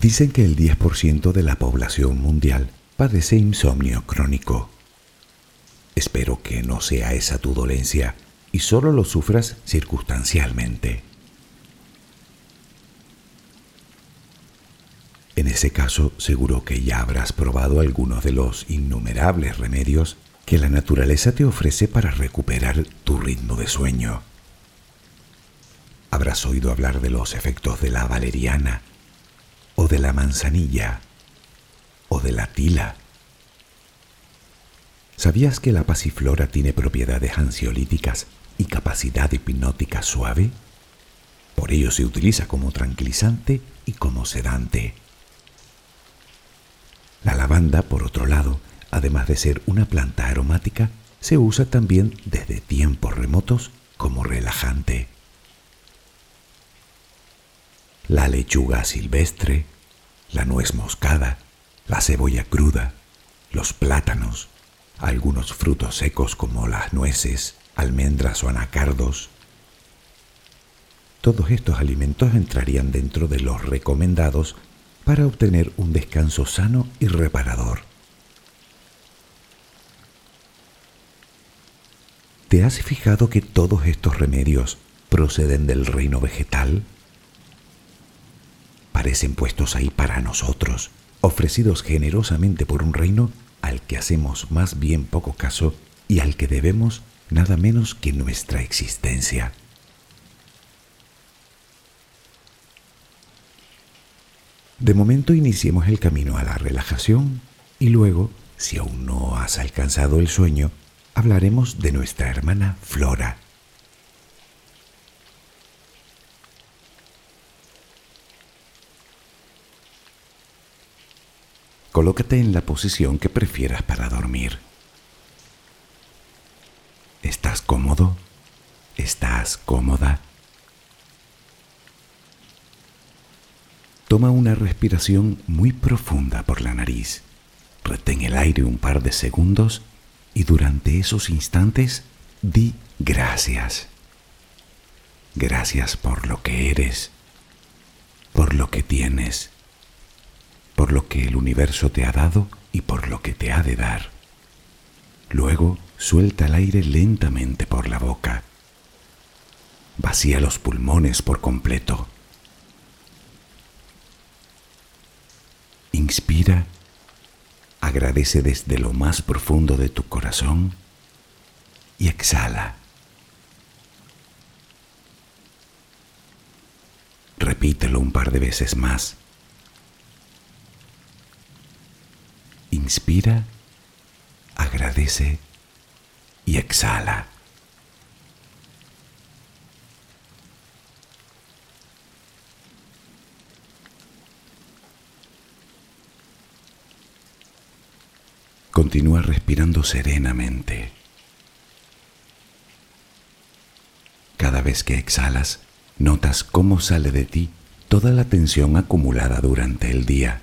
Dicen que el 10% de la población mundial padece insomnio crónico. Espero que no sea esa tu dolencia y solo lo sufras circunstancialmente. En ese caso, seguro que ya habrás probado algunos de los innumerables remedios que la naturaleza te ofrece para recuperar tu ritmo de sueño. Habrás oído hablar de los efectos de la valeriana, de la manzanilla, o de la tila. ¿Sabías que la pasiflora tiene propiedades ansiolíticas y capacidad hipnótica suave? Por ello se utiliza como tranquilizante y como sedante. La lavanda, por otro lado, además de ser una planta aromática, se usa también desde tiempos remotos como relajante. La lechuga silvestre, la nuez moscada, la cebolla cruda, los plátanos, algunos frutos secos como las nueces, almendras o anacardos. Todos estos alimentos entrarían dentro de los recomendados para obtener un descanso sano y reparador. ¿Te has fijado que todos estos remedios proceden del reino vegetal? Parecen puestos ahí para nosotros, ofrecidos generosamente por un reino al que hacemos más bien poco caso y al que debemos nada menos que nuestra existencia. De momento iniciemos el camino a la relajación y luego, si aún no has alcanzado el sueño, hablaremos de nuestra hermana Flora. Colócate en la posición que prefieras para dormir. ¿Estás cómodo? ¿Estás cómoda? Toma una respiración muy profunda por la nariz. Retén el aire un par de segundos y durante esos instantes di gracias. Gracias por lo que eres, por lo que tienes, por lo que el universo te ha dado y por lo que te ha de dar. Luego suelta el aire lentamente por la boca. Vacía los pulmones por completo. Inspira, agradece desde lo más profundo de tu corazón y exhala. Repítelo un par de veces más. Inspira, agradece y exhala. Continúa respirando serenamente. Cada vez que exhalas, notas cómo sale de ti toda la tensión acumulada durante el día.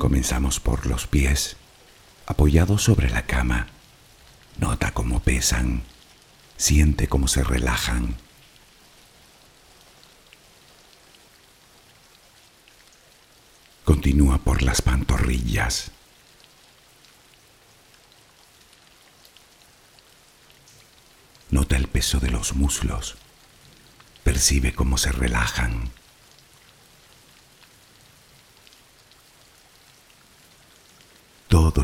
Comenzamos por los pies, apoyados sobre la cama. Nota cómo pesan, siente cómo se relajan. Continúa por las pantorrillas. Nota el peso de los muslos. Percibe cómo se relajan.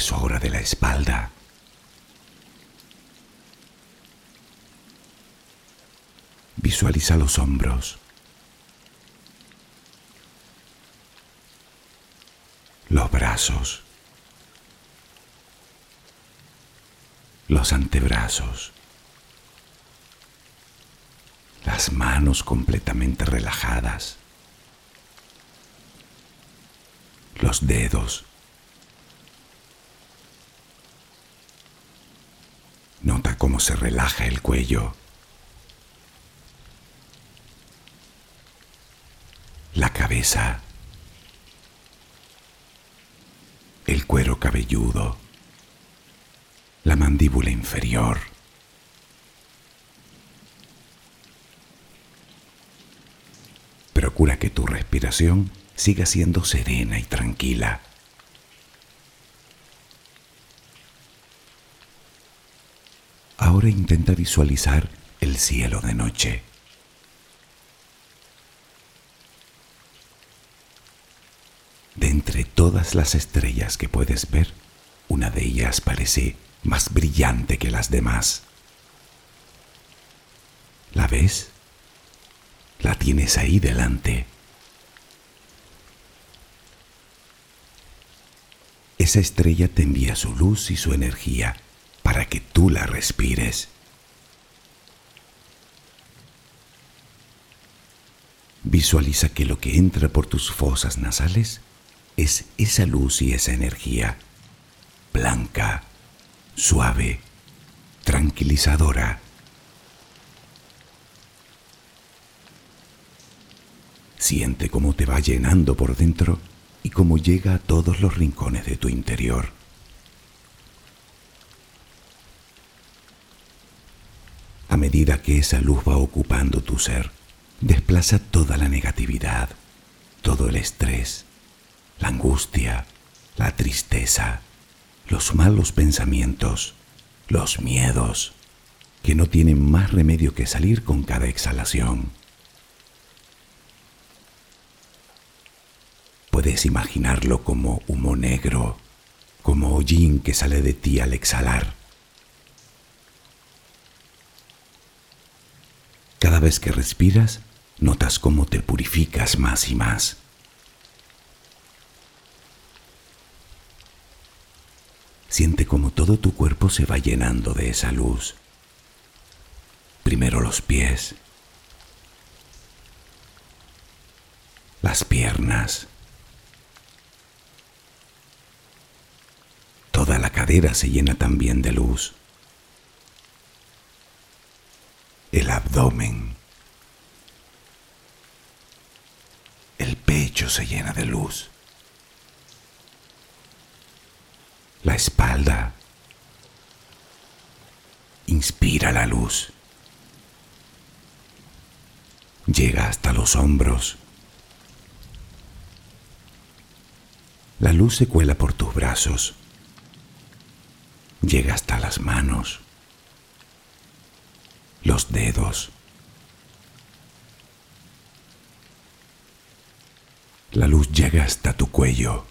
peso ahora de la espalda. Visualiza los hombros. Los brazos. Los antebrazos. Las manos completamente relajadas. Los dedos. Nota se relaja el cuello. La cabeza. El cuero cabelludo. La mandíbula inferior. Procura que tu respiración siga siendo serena y tranquila. Intenta visualizar el cielo de noche. De entre todas las estrellas que puedes ver, una de ellas parece más brillante que las demás. ¿La ves? La tienes ahí delante. Esa estrella te envía su luz y su energía para que tú la respires. Visualiza que lo que entra por tus fosas nasales es esa luz y esa energía, blanca, suave, tranquilizadora. Siente cómo te va llenando por dentro y cómo llega a todos los rincones de tu interior. A medida que esa luz va ocupando tu ser, desplaza toda la negatividad, todo el estrés, la angustia, la tristeza, los malos pensamientos, los miedos, que no tienen más remedio que salir con cada exhalación. Puedes imaginarlo como humo negro, como hollín que sale de ti al exhalar. Cada vez que respiras, notas cómo te purificas más y más. Siente como todo tu cuerpo se va llenando de esa luz. Primero los pies, las piernas, toda la cadera se llena también de luz. El abdomen. El pecho se llena de luz. La espalda inspira la luz. Llega hasta los hombros. La luz se cuela por tus brazos. Llega hasta las manos los dedos. La luz llega hasta tu cuello.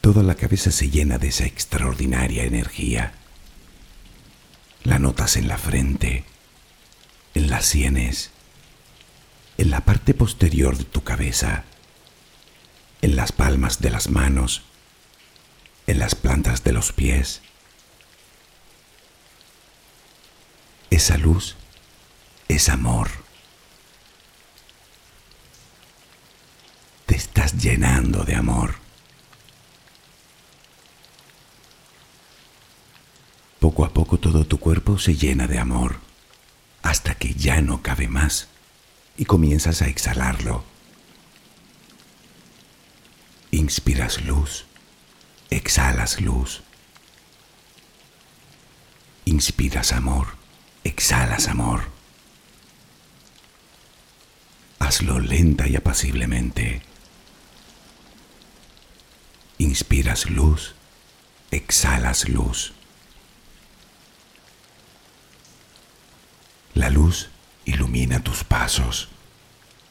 Toda la cabeza se llena de esa extraordinaria energía. La notas en la frente, en las sienes, en la parte posterior de tu cabeza, en las palmas de las manos, en las plantas de los pies, Esa luz es amor. Te estás llenando de amor. Poco a poco todo tu cuerpo se llena de amor, hasta que ya no cabe más y comienzas a exhalarlo. Inspiras luz, exhalas luz. Inspiras amor exhalas amor. Hazlo lenta y apaciblemente. Inspiras luz, exhalas luz. La luz ilumina tus pasos.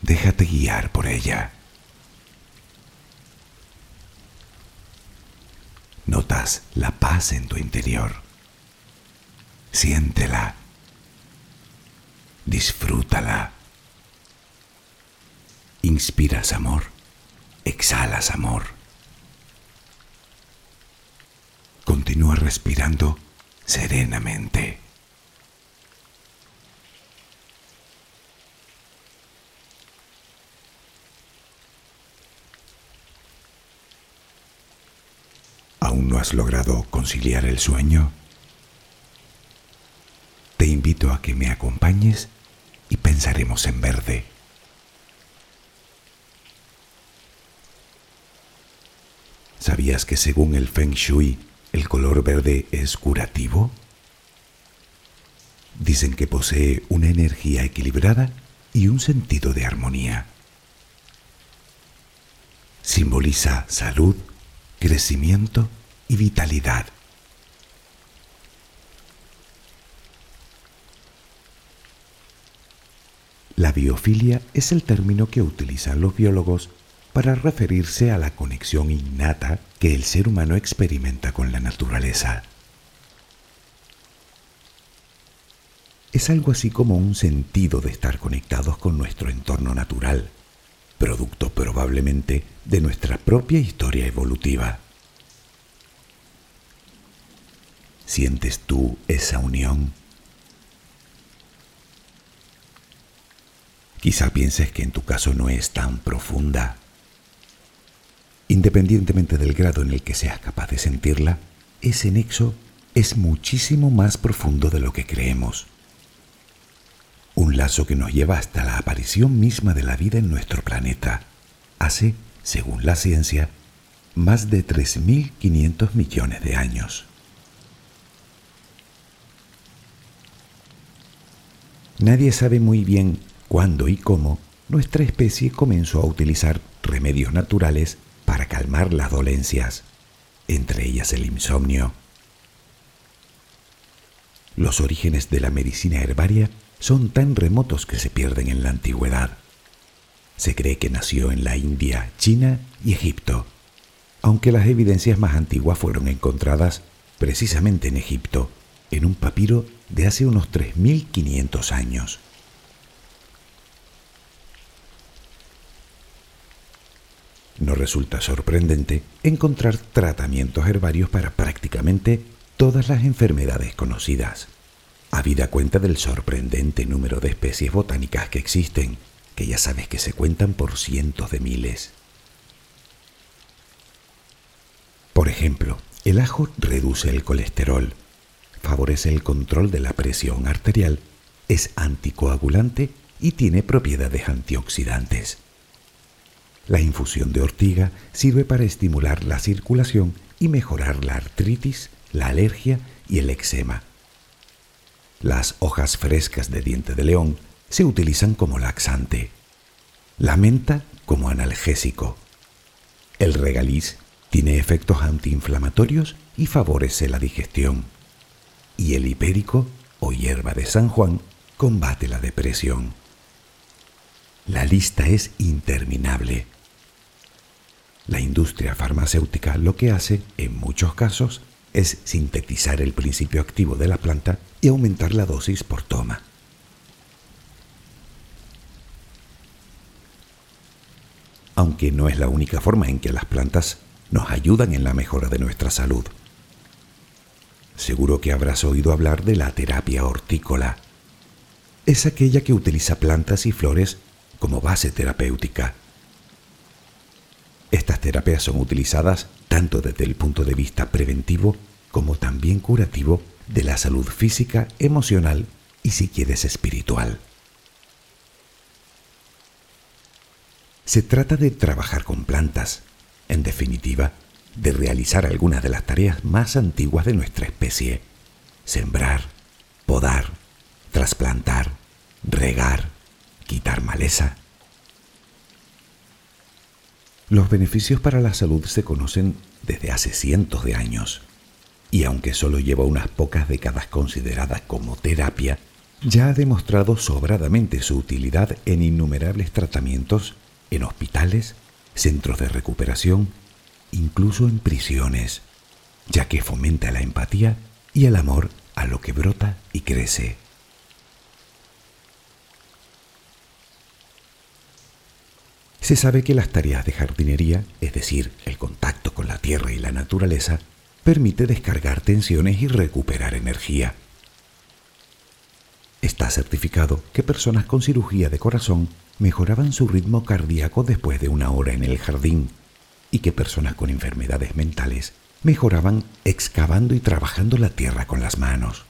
Déjate guiar por ella. Notas la paz en tu interior. Siéntela. Disfrútala. Inspiras amor. Exhalas amor. Continúa respirando serenamente. ¿Aún no has logrado conciliar el sueño? Invito a que me acompañes y pensaremos en verde. ¿Sabías que según el Feng Shui el color verde es curativo? Dicen que posee una energía equilibrada y un sentido de armonía. Simboliza salud, crecimiento y vitalidad. La biofilia es el término que utilizan los biólogos para referirse a la conexión innata que el ser humano experimenta con la naturaleza. Es algo así como un sentido de estar conectados con nuestro entorno natural, producto probablemente de nuestra propia historia evolutiva. ¿Sientes tú esa unión? Quizá pienses que en tu caso no es tan profunda. Independientemente del grado en el que seas capaz de sentirla, ese nexo es muchísimo más profundo de lo que creemos. Un lazo que nos lleva hasta la aparición misma de la vida en nuestro planeta. Hace, según la ciencia, más de 3.500 millones de años. Nadie sabe muy bien cuándo y cómo nuestra especie comenzó a utilizar remedios naturales para calmar las dolencias, entre ellas el insomnio. Los orígenes de la medicina herbaria son tan remotos que se pierden en la antigüedad. Se cree que nació en la India, China y Egipto, aunque las evidencias más antiguas fueron encontradas precisamente en Egipto, en un papiro de hace unos 3.500 años. No resulta sorprendente encontrar tratamientos herbarios para prácticamente todas las enfermedades conocidas, habida cuenta del sorprendente número de especies botánicas que existen, que ya sabes que se cuentan por cientos de miles. Por ejemplo, el ajo reduce el colesterol, favorece el control de la presión arterial, es anticoagulante y tiene propiedades antioxidantes. La infusión de ortiga sirve para estimular la circulación y mejorar la artritis, la alergia y el eczema. Las hojas frescas de diente de león se utilizan como laxante. La menta como analgésico. El regaliz tiene efectos antiinflamatorios y favorece la digestión. Y el hipérico o hierba de San Juan combate la depresión. La lista es interminable. La industria farmacéutica lo que hace, en muchos casos, es sintetizar el principio activo de la planta y aumentar la dosis por toma. Aunque no es la única forma en que las plantas nos ayudan en la mejora de nuestra salud. Seguro que habrás oído hablar de la terapia hortícola. Es aquella que utiliza plantas y flores como base terapéutica estas terapias son utilizadas tanto desde el punto de vista preventivo como también curativo de la salud física, emocional y si quieres espiritual. Se trata de trabajar con plantas, en definitiva, de realizar algunas de las tareas más antiguas de nuestra especie. Sembrar, podar, trasplantar, regar, quitar maleza, los beneficios para la salud se conocen desde hace cientos de años. y aunque solo lleva unas pocas décadas consideradas como terapia, ya ha demostrado sobradamente su utilidad en innumerables tratamientos en hospitales, centros de recuperación, incluso en prisiones, ya que fomenta la empatía y el amor a lo que brota y crece. Se sabe que las tareas de jardinería, es decir, el contacto con la tierra y la naturaleza, permite descargar tensiones y recuperar energía. Está certificado que personas con cirugía de corazón mejoraban su ritmo cardíaco después de una hora en el jardín y que personas con enfermedades mentales mejoraban excavando y trabajando la tierra con las manos.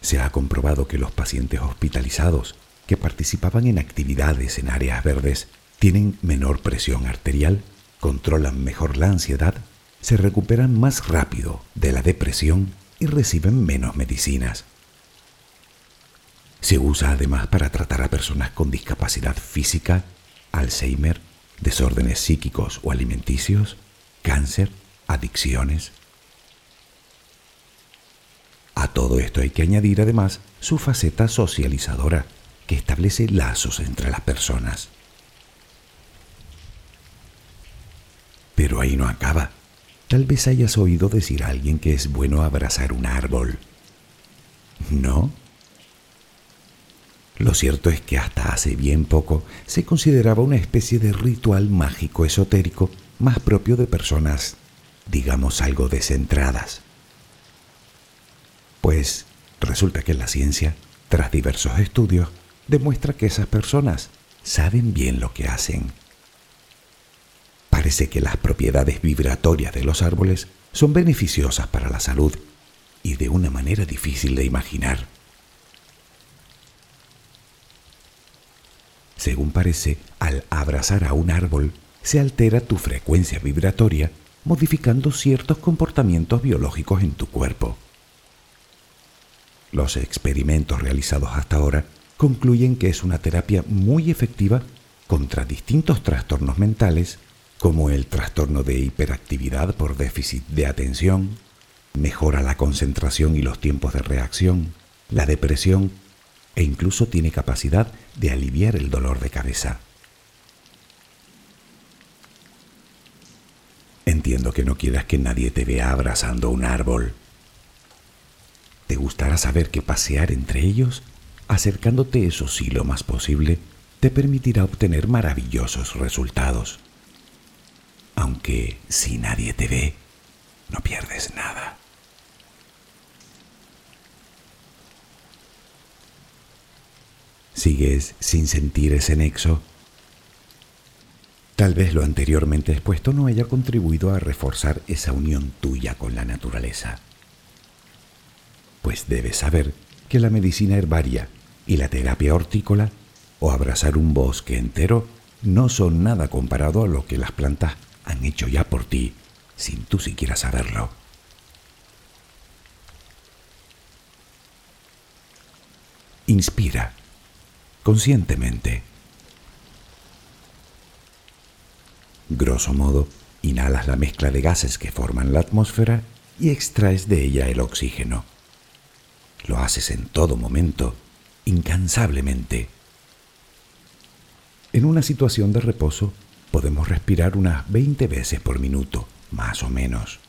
Se ha comprobado que los pacientes hospitalizados que participaban en actividades en áreas verdes tienen menor presión arterial, controlan mejor la ansiedad, se recuperan más rápido de la depresión y reciben menos medicinas. Se usa además para tratar a personas con discapacidad física, Alzheimer, desórdenes psíquicos o alimenticios, cáncer, adicciones. A todo esto hay que añadir además su faceta socializadora, que establece lazos entre las personas. Pero ahí no acaba. Tal vez hayas oído decir a alguien que es bueno abrazar un árbol. ¿No? Lo cierto es que hasta hace bien poco se consideraba una especie de ritual mágico esotérico más propio de personas, digamos, algo descentradas. Pues resulta que la ciencia, tras diversos estudios, demuestra que esas personas saben bien lo que hacen. Parece que las propiedades vibratorias de los árboles son beneficiosas para la salud y de una manera difícil de imaginar. Según parece, al abrazar a un árbol, se altera tu frecuencia vibratoria, modificando ciertos comportamientos biológicos en tu cuerpo. Los experimentos realizados hasta ahora concluyen que es una terapia muy efectiva contra distintos trastornos mentales, como el trastorno de hiperactividad por déficit de atención, mejora la concentración y los tiempos de reacción, la depresión e incluso tiene capacidad de aliviar el dolor de cabeza. Entiendo que no quieras que nadie te vea abrazando un árbol. ¿Te gustará saber que pasear entre ellos, acercándote eso sí lo más posible, te permitirá obtener maravillosos resultados? Aunque si nadie te ve, no pierdes nada. ¿Sigues sin sentir ese nexo? Tal vez lo anteriormente expuesto no haya contribuido a reforzar esa unión tuya con la naturaleza. Pues debes saber que la medicina herbaria y la terapia hortícola o abrazar un bosque entero no son nada comparado a lo que las plantas han hecho ya por ti sin tú siquiera saberlo. Inspira conscientemente. Grosso modo, inhalas la mezcla de gases que forman la atmósfera y extraes de ella el oxígeno. Lo haces en todo momento, incansablemente. En una situación de reposo podemos respirar unas 20 veces por minuto, más o menos.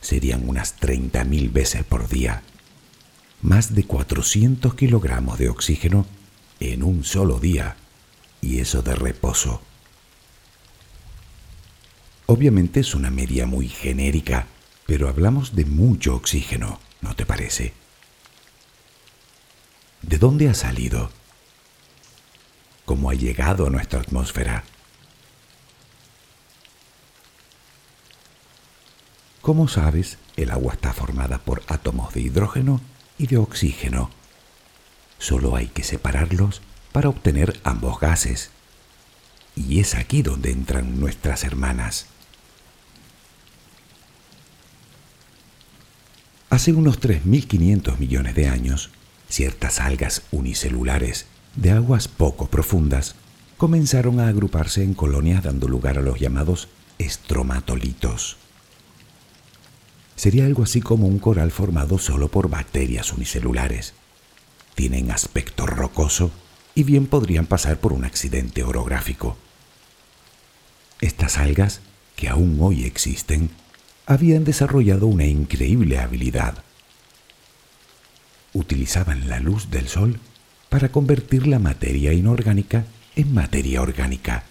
Serían unas 30.000 veces por día. Más de 400 kilogramos de oxígeno en un solo día, y eso de reposo. Obviamente es una media muy genérica, pero hablamos de mucho oxígeno, ¿no te parece? ¿De dónde ha salido? ¿Cómo ha llegado a nuestra atmósfera? Como sabes, el agua está formada por átomos de hidrógeno y de oxígeno Solo hay que separarlos para obtener ambos gases. Y es aquí donde entran nuestras hermanas. Hace unos 3.500 millones de años, ciertas algas unicelulares de aguas poco profundas comenzaron a agruparse en colonias dando lugar a los llamados estromatolitos. sería algo así como un coral formado solo por bacterias unicelulares. Tienen aspecto rocoso y bien podrían pasar por un accidente orográfico. Estas algas, que aún hoy existen, habían desarrollado una increíble habilidad. Utilizaban la luz del sol para convertir la materia inorgánica en materia orgánica.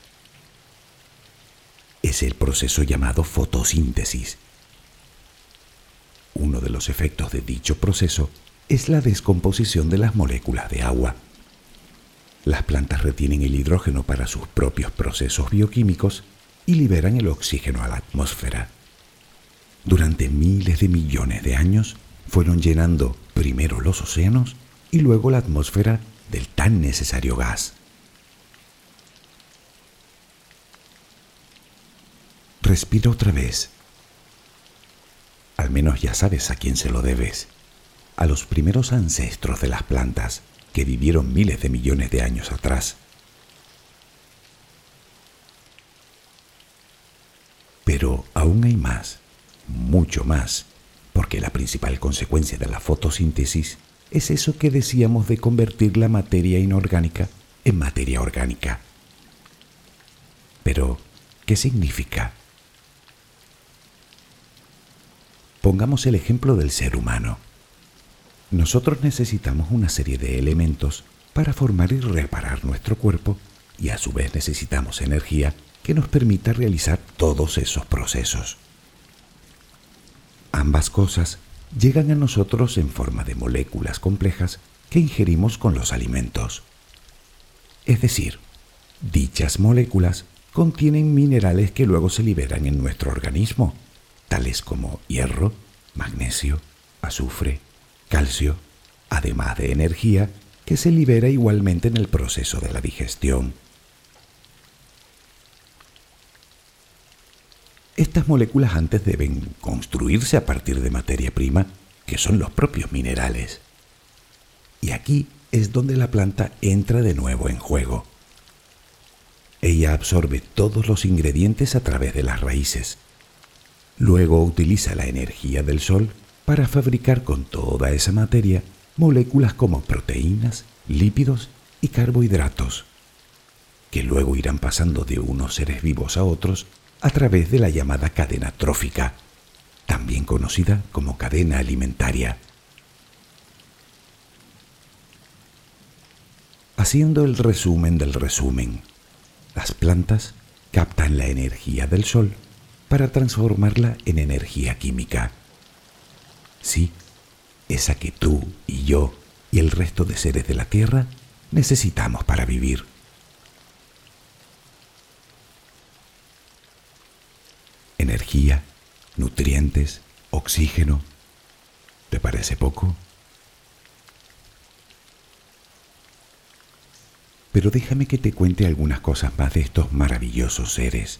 Es el proceso llamado fotosíntesis. Uno de los efectos de dicho proceso es la descomposición de las moléculas de agua. Las plantas retienen el hidrógeno para sus propios procesos bioquímicos y liberan el oxígeno a la atmósfera. Durante miles de millones de años fueron llenando primero los océanos y luego la atmósfera del tan necesario gas. Respira otra vez. Al menos ya sabes a quién se lo debes. A los primeros ancestros de las plantas que vivieron miles de millones de años atrás. Pero aún hay más, mucho más, porque la principal consecuencia de la fotosíntesis es eso que decíamos de convertir la materia inorgánica en materia orgánica. Pero, ¿qué significa? Pongamos el ejemplo del ser humano. Nosotros necesitamos una serie de elementos para formar y reparar nuestro cuerpo y a su vez necesitamos energía que nos permita realizar todos esos procesos. Ambas cosas llegan a nosotros en forma de moléculas complejas que ingerimos con los alimentos. Es decir, dichas moléculas contienen minerales que luego se liberan en nuestro organismo tales como hierro, magnesio, azufre, calcio, además de energía que se libera igualmente en el proceso de la digestión. Estas moléculas antes deben construirse a partir de materia prima, que son los propios minerales. Y aquí es donde la planta entra de nuevo en juego. Ella absorbe todos los ingredientes a través de las raíces, Luego utiliza la energía del sol para fabricar con toda esa materia moléculas como proteínas, lípidos y carbohidratos, que luego irán pasando de unos seres vivos a otros a través de la llamada cadena trófica, también conocida como cadena alimentaria. Haciendo el resumen del resumen, las plantas captan la energía del sol para transformarla en energía química. Sí, esa que tú y yo y el resto de seres de la Tierra necesitamos para vivir. Energía, nutrientes, oxígeno. ¿Te parece poco? Pero déjame que te cuente algunas cosas más de estos maravillosos seres.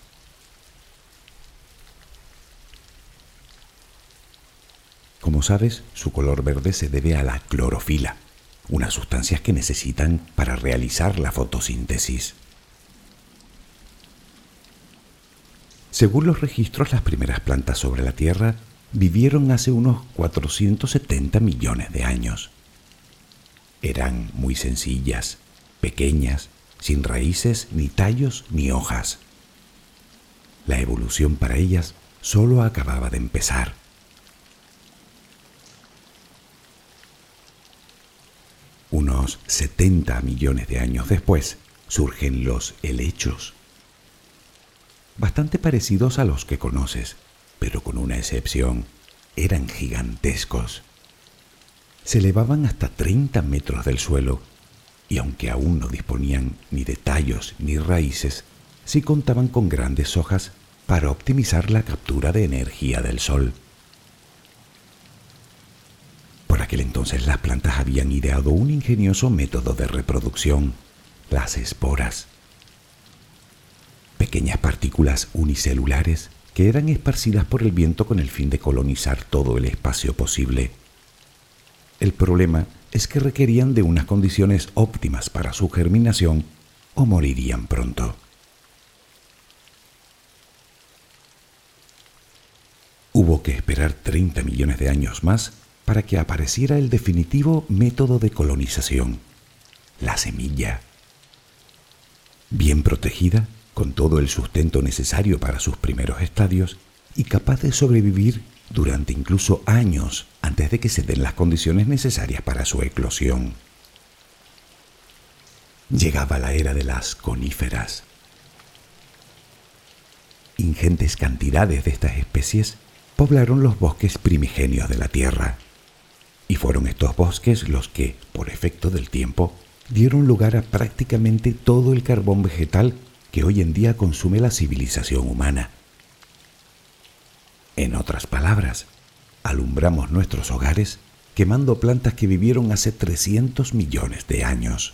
Como sabes, su color verde se debe a la clorofila, unas sustancias que necesitan para realizar la fotosíntesis. Según los registros, las primeras plantas sobre la Tierra vivieron hace unos 470 millones de años. Eran muy sencillas, pequeñas, sin raíces, ni tallos, ni hojas. La evolución para ellas solo acababa de empezar. Unos 70 millones de años después surgen los helechos, bastante parecidos a los que conoces, pero con una excepción, eran gigantescos. Se elevaban hasta 30 metros del suelo y aunque aún no disponían ni de tallos ni raíces, sí contaban con grandes hojas para optimizar la captura de energía del sol aquel entonces las plantas habían ideado un ingenioso método de reproducción, las esporas. Pequeñas partículas unicelulares que eran esparcidas por el viento con el fin de colonizar todo el espacio posible. El problema es que requerían de unas condiciones óptimas para su germinación o morirían pronto. Hubo que esperar 30 millones de años más para que apareciera el definitivo método de colonización, la semilla. Bien protegida, con todo el sustento necesario para sus primeros estadios y capaz de sobrevivir durante incluso años antes de que se den las condiciones necesarias para su eclosión. Llegaba la era de las coníferas. Ingentes cantidades de estas especies poblaron los bosques primigenios de la Tierra. Y fueron estos bosques los que, por efecto del tiempo, dieron lugar a prácticamente todo el carbón vegetal que hoy en día consume la civilización humana. En otras palabras, alumbramos nuestros hogares quemando plantas que vivieron hace 300 millones de años.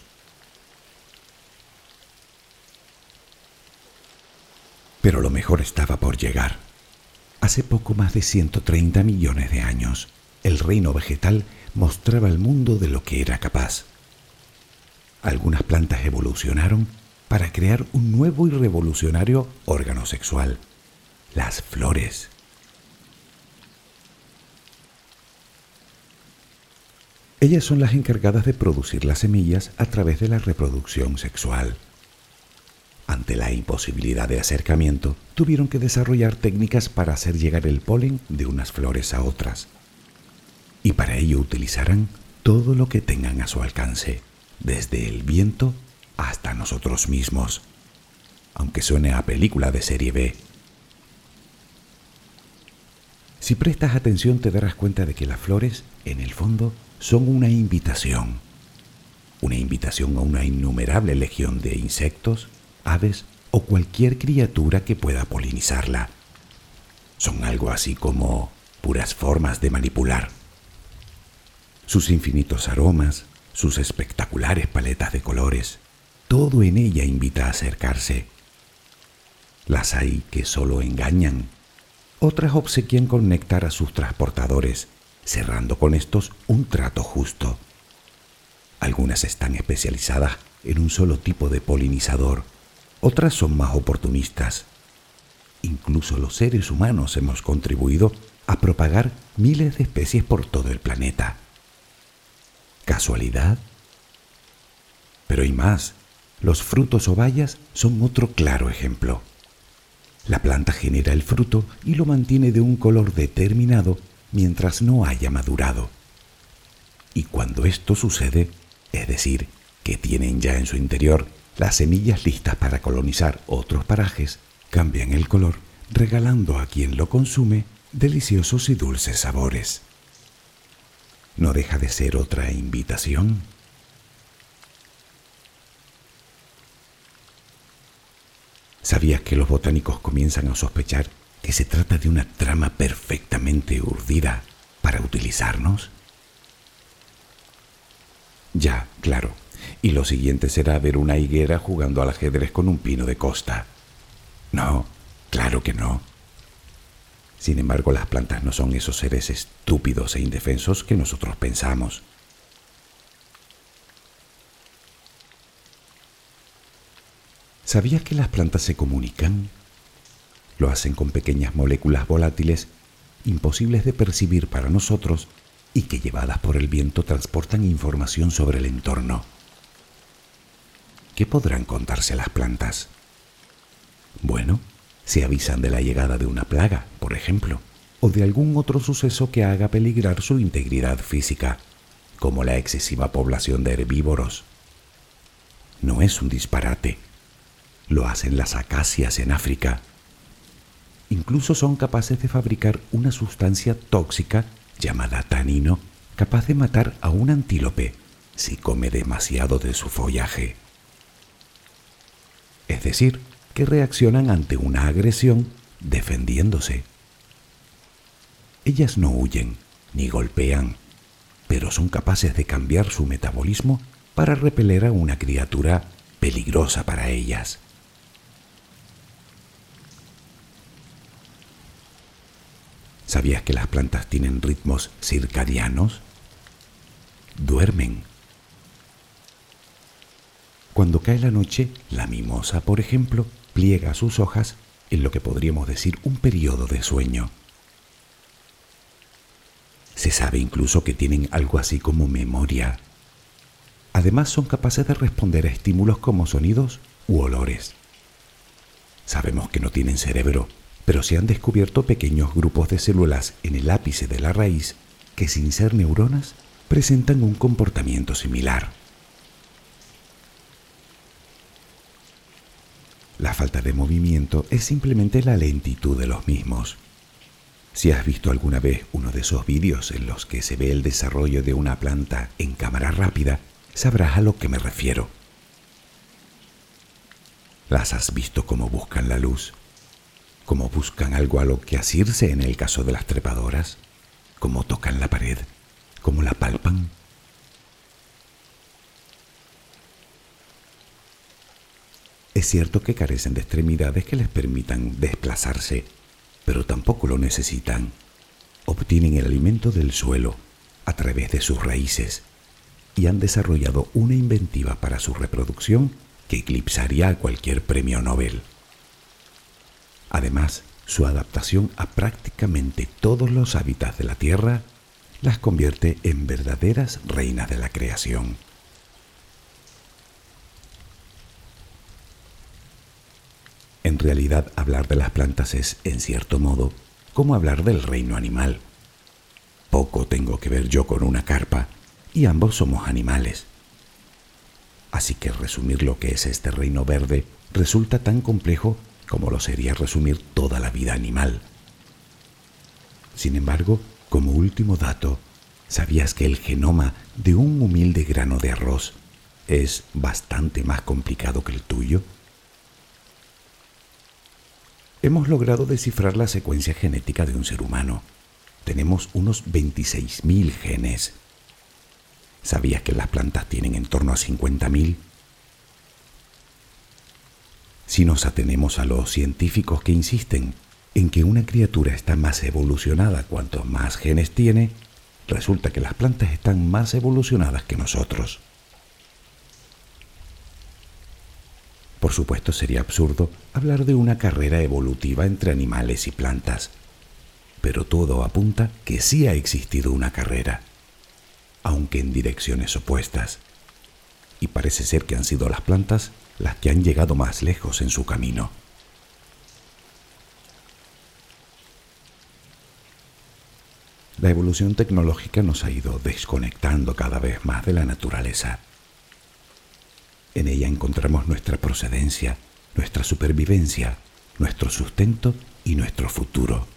Pero lo mejor estaba por llegar. Hace poco más de 130 millones de años, el reino vegetal mostraba al mundo de lo que era capaz. Algunas plantas evolucionaron para crear un nuevo y revolucionario órgano sexual, las flores. Ellas son las encargadas de producir las semillas a través de la reproducción sexual. Ante la imposibilidad de acercamiento, tuvieron que desarrollar técnicas para hacer llegar el polen de unas flores a otras. Y para ello utilizarán todo lo que tengan a su alcance, desde el viento hasta nosotros mismos, aunque suene a película de serie B. Si prestas atención te darás cuenta de que las flores, en el fondo, son una invitación, una invitación a una innumerable legión de insectos, aves o cualquier criatura que pueda polinizarla. Son algo así como puras formas de manipular. Sus infinitos aromas, sus espectaculares paletas de colores, todo en ella invita a acercarse. Las hay que solo engañan, otras obsequian con a sus transportadores cerrando con estos un trato justo. Algunas están especializadas en un solo tipo de polinizador, otras son más oportunistas. Incluso los seres humanos hemos contribuido a propagar miles de especies por todo el planeta. ¿Casualidad? Pero hay más. Los frutos o bayas son otro claro ejemplo. La planta genera el fruto y lo mantiene de un color determinado mientras no haya madurado. Y cuando esto sucede, es decir, que tienen ya en su interior las semillas listas para colonizar otros parajes, cambian el color, regalando a quien lo consume deliciosos y dulces sabores. ¿No deja de ser otra invitación? ¿Sabías que los botánicos comienzan a sospechar que se trata de una trama perfectamente urdida para utilizarnos? Ya, claro. Y lo siguiente será ver una higuera jugando al ajedrez con un pino de costa. No, claro que no. Sin embargo, las plantas no son esos seres estúpidos e indefensos que nosotros pensamos. ¿Sabías que las plantas se comunican lo hacen con pequeñas moléculas volátiles imposibles de percibir para nosotros y que llevadas por el viento transportan información sobre el entorno. ¿Qué podrán contarse las plantas? Bueno, se avisan de la llegada de una plaga, por ejemplo, o de algún otro suceso que haga peligrar su integridad física, como la excesiva población de herbívoros. No es un disparate. Lo hacen las acacias en África incluso son capaces de fabricar una sustancia tóxica llamada tanino, capaz de matar a un antílope si come demasiado de su follaje. Es decir, que reaccionan ante una agresión defendiéndose. Ellas no huyen ni golpean, pero son capaces de cambiar su metabolismo para repeler a una criatura peligrosa para ellas. ¿Sabías que las plantas tienen ritmos circadianos? Duermen. Cuando cae la noche, la mimosa, por ejemplo, pliega sus hojas en lo que podríamos decir un periodo de sueño. Se sabe incluso que tienen algo así como memoria. Además son capaces de responder a estímulos como sonidos u olores. Sabemos que no tienen cerebro, pero se han descubierto pequeños grupos de células en el ápice de la raíz que sin ser neuronas presentan un comportamiento similar. La falta de movimiento es simplemente la lentitud de los mismos. Si has visto alguna vez uno de esos vídeos en los que se ve el desarrollo de una planta en cámara rápida, sabrás a lo que me refiero. Las has visto cómo buscan la luz, cómo buscan algo a lo que asirse en el caso de las trepadoras, cómo tocan la pared, cómo la palpan. Es cierto que carecen de extremidades que les permitan desplazarse, pero tampoco lo necesitan. Obtienen el alimento del suelo a través de sus raíces y han desarrollado una inventiva para su reproducción que eclipsaría a cualquier premio Nobel. Además, su adaptación a prácticamente todos los hábitats de la Tierra las convierte en verdaderas reinas de la creación. En realidad, hablar de las plantas es, en cierto modo, como hablar del reino animal. Poco tengo que ver yo con una carpa, y ambos somos animales. Así que resumir lo que es este reino verde resulta tan complejo como lo sería resumir toda la vida animal. Sin embargo, como último dato, ¿sabías que el genoma de un humilde grano de arroz es bastante más complicado que el tuyo? Hemos logrado descifrar la secuencia genética de un ser humano. Tenemos unos 26.000 genes. ¿Sabías que las plantas tienen en torno a 50.000? Si nos atenemos a los científicos que insisten en que una criatura está más evolucionada cuanto más genes tiene, resulta que las plantas están más evolucionadas que nosotros. Por supuesto sería absurdo hablar de una carrera evolutiva entre animales y plantas, pero todo apunta que sí ha existido una carrera, aunque en direcciones opuestas, y parece ser que han sido las plantas las que han llegado más lejos en su camino. La evolución tecnológica nos ha ido desconectando cada vez más de la naturaleza. En ella encontramos nuestra procedencia, nuestra supervivencia, nuestro sustento y nuestro futuro.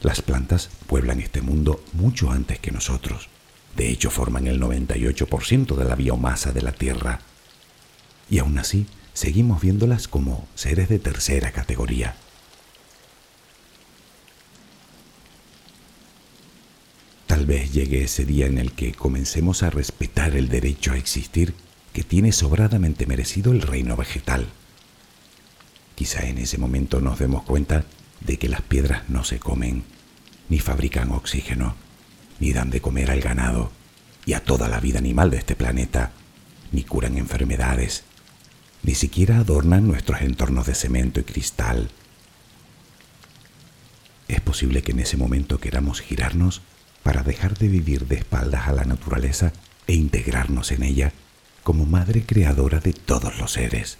Las plantas pueblan este mundo mucho antes que nosotros. De hecho, forman el 98% de la biomasa de la Tierra. Y aún así, seguimos viéndolas como seres de tercera categoría. Tal vez llegue ese día en el que comencemos a respetar el derecho a existir que tiene sobradamente merecido el reino vegetal. Quizá en ese momento nos demos cuenta de que las piedras no se comen, ni fabrican oxígeno, ni dan de comer al ganado y a toda la vida animal de este planeta, ni curan enfermedades, ni siquiera adornan nuestros entornos de cemento y cristal. Es posible que en ese momento queramos girarnos para dejar de vivir de espaldas a la naturaleza e integrarnos en ella como madre creadora de todos los seres.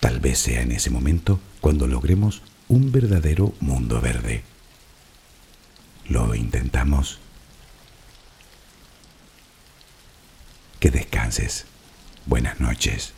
Tal vez sea en ese momento cuando logremos un verdadero mundo verde. ¿Lo intentamos? Que descanses. Buenas noches.